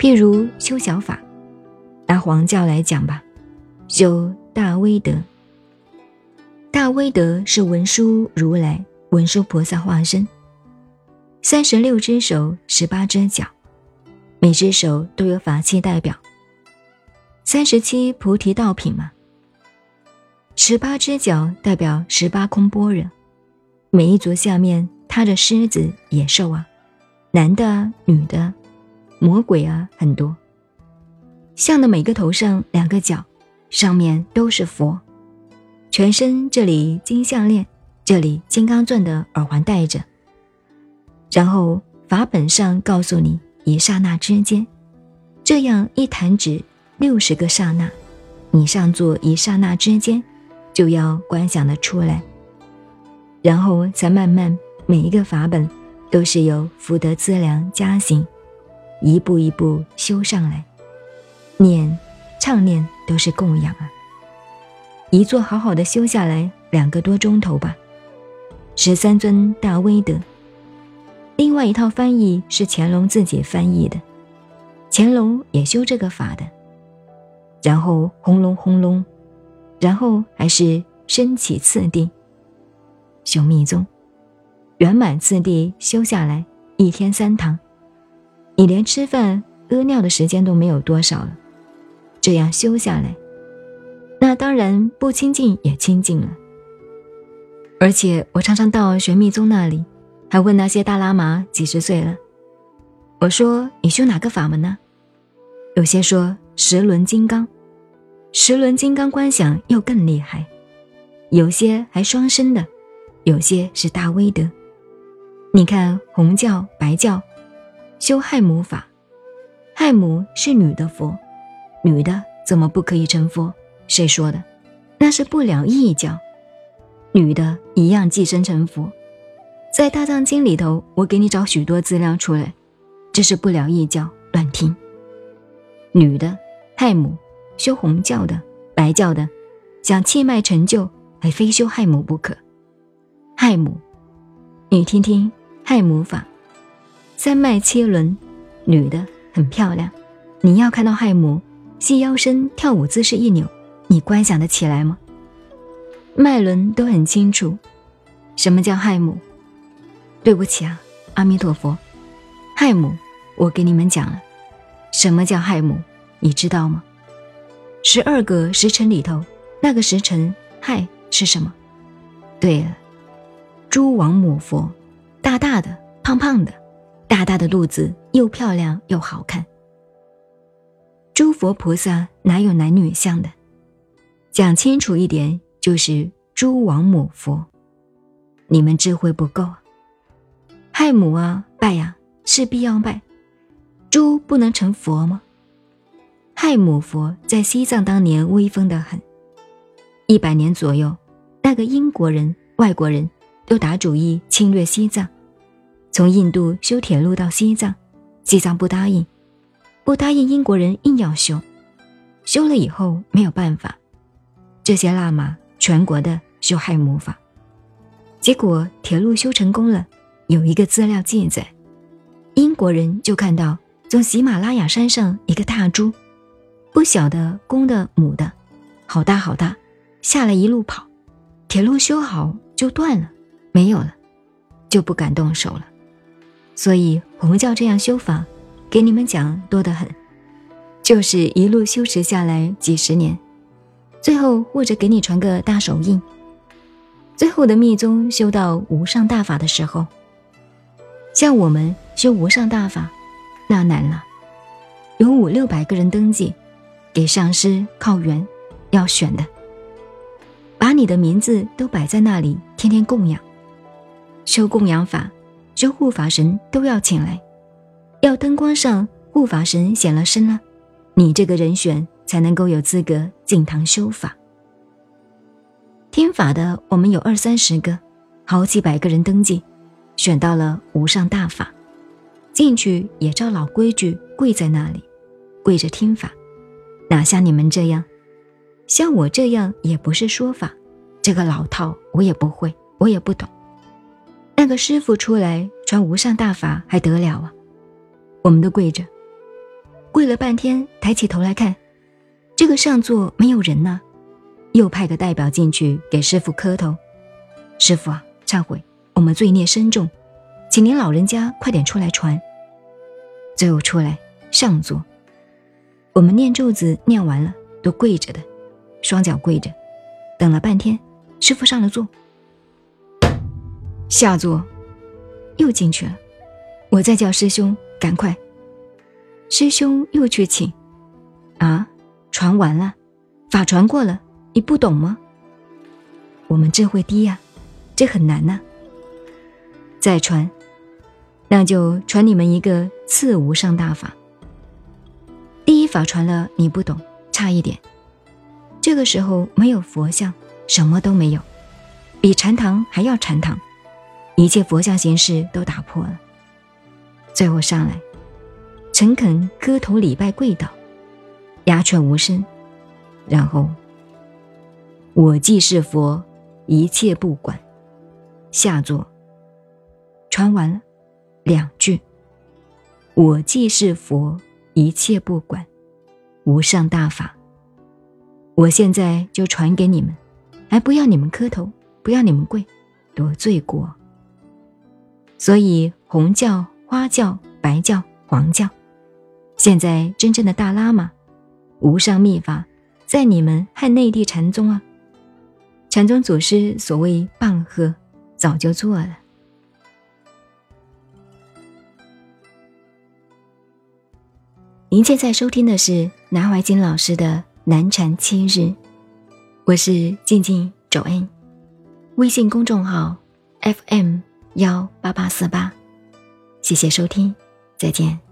譬如修小法，拿黄教来讲吧，修大威德。大威德是文殊如来、文殊菩萨化身，三十六只手，十八只脚，每只手都有法器代表。三十七菩提道品嘛，十八只脚代表十八空般若，每一足下面踏着狮子、野兽啊，男的、女的。魔鬼啊，很多。像的每个头上两个角，上面都是佛。全身这里金项链，这里金刚钻的耳环戴着。然后法本上告诉你，一刹那之间，这样一弹指六十个刹那，你上座一刹那之间，就要观想的出来。然后才慢慢每一个法本，都是由福德资粮加行。一步一步修上来，念、唱念都是供养啊。一座好好的修下来，两个多钟头吧。十三尊大威德。另外一套翻译是乾隆自己翻译的，乾隆也修这个法的。然后轰隆轰隆，然后还是升起次第，修密宗，圆满次第修下来，一天三堂。你连吃饭、屙尿的时间都没有多少了，这样修下来，那当然不清净也清净了。而且我常常到玄密宗那里，还问那些大喇嘛几十岁了，我说你修哪个法门呢？有些说十轮金刚，十轮金刚观想又更厉害，有些还双生的，有些是大威德。你看红教、白教。修亥母法，亥母是女的佛，女的怎么不可以成佛？谁说的？那是不了义教，女的一样寄生成佛。在大藏经里头，我给你找许多资料出来，这是不了义教，乱听。女的亥母修红教的、白教的，想气脉成就，还非修亥母不可。亥母，你听听亥母法。三脉切轮，女的很漂亮。你要看到亥母细腰身跳舞姿势一扭，你观想得起来吗？脉轮都很清楚。什么叫亥母？对不起啊，阿弥陀佛。亥母，我给你们讲了。什么叫亥母？你知道吗？十二个时辰里头，那个时辰亥是什么？对了，诸王母佛，大大的，胖胖的。大大的肚子又漂亮又好看。诸佛菩萨哪有男女相的？讲清楚一点，就是诸王母佛。你们智慧不够。害母啊，拜呀，是必要拜。猪不能成佛吗？亥母佛在西藏当年威风的很。一百年左右，那个英国人、外国人都打主意侵略西藏。从印度修铁路到西藏，西藏不答应，不答应，英国人硬要修，修了以后没有办法，这些喇嘛全国的修害母法，结果铁路修成功了，有一个资料记载，英国人就看到从喜马拉雅山上一个大猪，不晓得公的母的，好大好大，下来一路跑，铁路修好就断了，没有了，就不敢动手了。所以红教这样修法，给你们讲多得很，就是一路修持下来几十年，最后或者给你传个大手印。最后的密宗修到无上大法的时候，像我们修无上大法，那难了，有五六百个人登记，给上师靠缘，要选的，把你的名字都摆在那里，天天供养，修供养法。这护法神都要请来，要灯光上护法神显了身了，你这个人选才能够有资格进堂修法。听法的我们有二三十个，好几百个人登记，选到了无上大法，进去也照老规矩跪在那里，跪着听法，哪像你们这样？像我这样也不是说法，这个老套我也不会，我也不懂。那个师傅出来传无上大法还得了啊？我们都跪着，跪了半天，抬起头来看，这个上座没有人呢。又派个代表进去给师傅磕头：“师傅啊，忏悔，我们罪孽深重，请您老人家快点出来传。”最后出来上座。我们念咒子念完了，都跪着的，双脚跪着，等了半天，师傅上了座，下座，又进去了。我再叫师兄赶快。师兄又去请，啊，传完了，法传过了，你不懂吗？我们智慧低呀，这很难呐。再传，那就传你们一个次无上大法。第一法传了，你不懂，差一点。这个时候没有佛像，什么都没有，比禅堂还要禅堂，一切佛像形式都打破了。最后上来。诚恳磕头礼拜跪倒，鸦雀无声。然后，我既是佛，一切不管。下座。传完了，两句。我既是佛，一切不管。无上大法。我现在就传给你们，还不要你们磕头，不要你们跪，多罪过。所以红教、花教、白教、黄教。现在真正的大喇嘛，无上秘法，在你们汉内地禅宗啊。禅宗祖师所谓棒喝，早就做了。您现在收听的是南怀瑾老师的南禅七日，我是静静周恩，微信公众号 FM 幺八八四八，谢谢收听，再见。